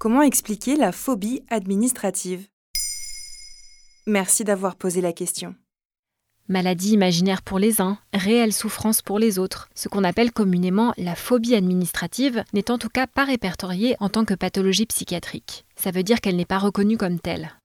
Comment expliquer la phobie administrative? Merci d'avoir posé la question. Maladie imaginaire pour les uns, réelle souffrance pour les autres. Ce qu'on appelle communément la phobie administrative n'est en tout cas pas répertoriée en tant que pathologie psychiatrique. Ça veut dire qu'elle n'est pas reconnue comme telle.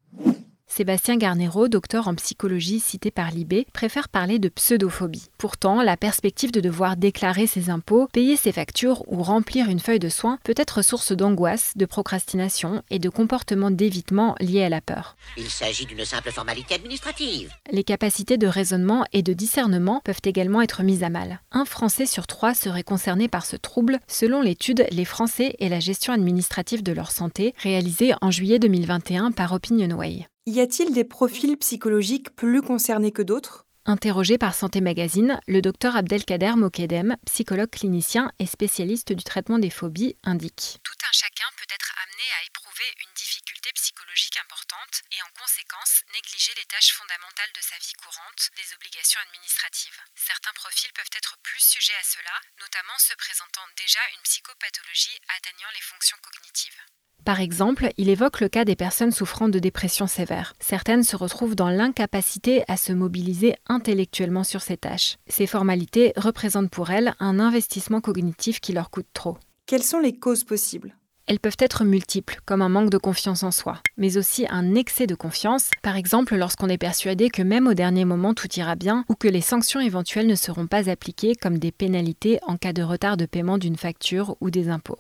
Sébastien Garnero, docteur en psychologie cité par l'IB, préfère parler de pseudophobie. Pourtant, la perspective de devoir déclarer ses impôts, payer ses factures ou remplir une feuille de soins peut être source d'angoisse, de procrastination et de comportements d'évitement liés à la peur. Il s'agit d'une simple formalité administrative. Les capacités de raisonnement et de discernement peuvent également être mises à mal. Un Français sur trois serait concerné par ce trouble, selon l'étude Les Français et la gestion administrative de leur santé, réalisée en juillet 2021 par Opinionway. Y a-t-il des profils psychologiques plus concernés que d'autres? Interrogé par Santé Magazine, le docteur Abdelkader Mokedem, psychologue clinicien et spécialiste du traitement des phobies, indique Tout un chacun peut être amené à éprouver une difficulté psychologique importante et en conséquence négliger les tâches fondamentales de sa vie courante, les obligations administratives. Certains profils peuvent être plus sujets à cela, notamment ceux présentant déjà une psychopathologie atteignant les fonctions cognitives. Par exemple, il évoque le cas des personnes souffrant de dépression sévère. Certaines se retrouvent dans l'incapacité à se mobiliser intellectuellement sur ces tâches. Ces formalités représentent pour elles un investissement cognitif qui leur coûte trop. Quelles sont les causes possibles? Elles peuvent être multiples, comme un manque de confiance en soi, mais aussi un excès de confiance, par exemple lorsqu'on est persuadé que même au dernier moment tout ira bien ou que les sanctions éventuelles ne seront pas appliquées comme des pénalités en cas de retard de paiement d'une facture ou des impôts.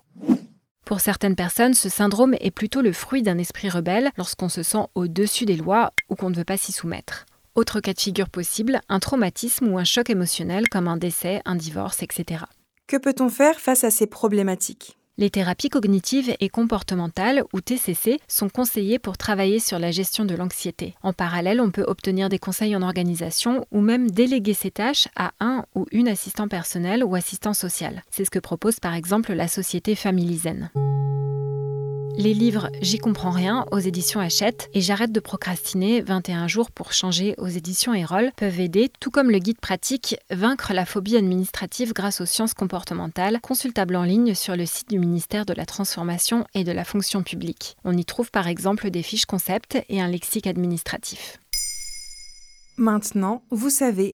Pour certaines personnes, ce syndrome est plutôt le fruit d'un esprit rebelle lorsqu'on se sent au-dessus des lois ou qu'on ne veut pas s'y soumettre. Autre cas de figure possible, un traumatisme ou un choc émotionnel comme un décès, un divorce, etc. Que peut-on faire face à ces problématiques? Les thérapies cognitives et comportementales, ou TCC, sont conseillées pour travailler sur la gestion de l'anxiété. En parallèle, on peut obtenir des conseils en organisation ou même déléguer ces tâches à un ou une assistant personnel ou assistant social. C'est ce que propose par exemple la société Family Zen. Les livres J'y comprends rien aux éditions Hachette et J'arrête de procrastiner 21 jours pour changer aux éditions Erol peuvent aider, tout comme le guide pratique Vaincre la phobie administrative grâce aux sciences comportementales, consultable en ligne sur le site du ministère de la Transformation et de la Fonction publique. On y trouve par exemple des fiches concepts et un lexique administratif. Maintenant, vous savez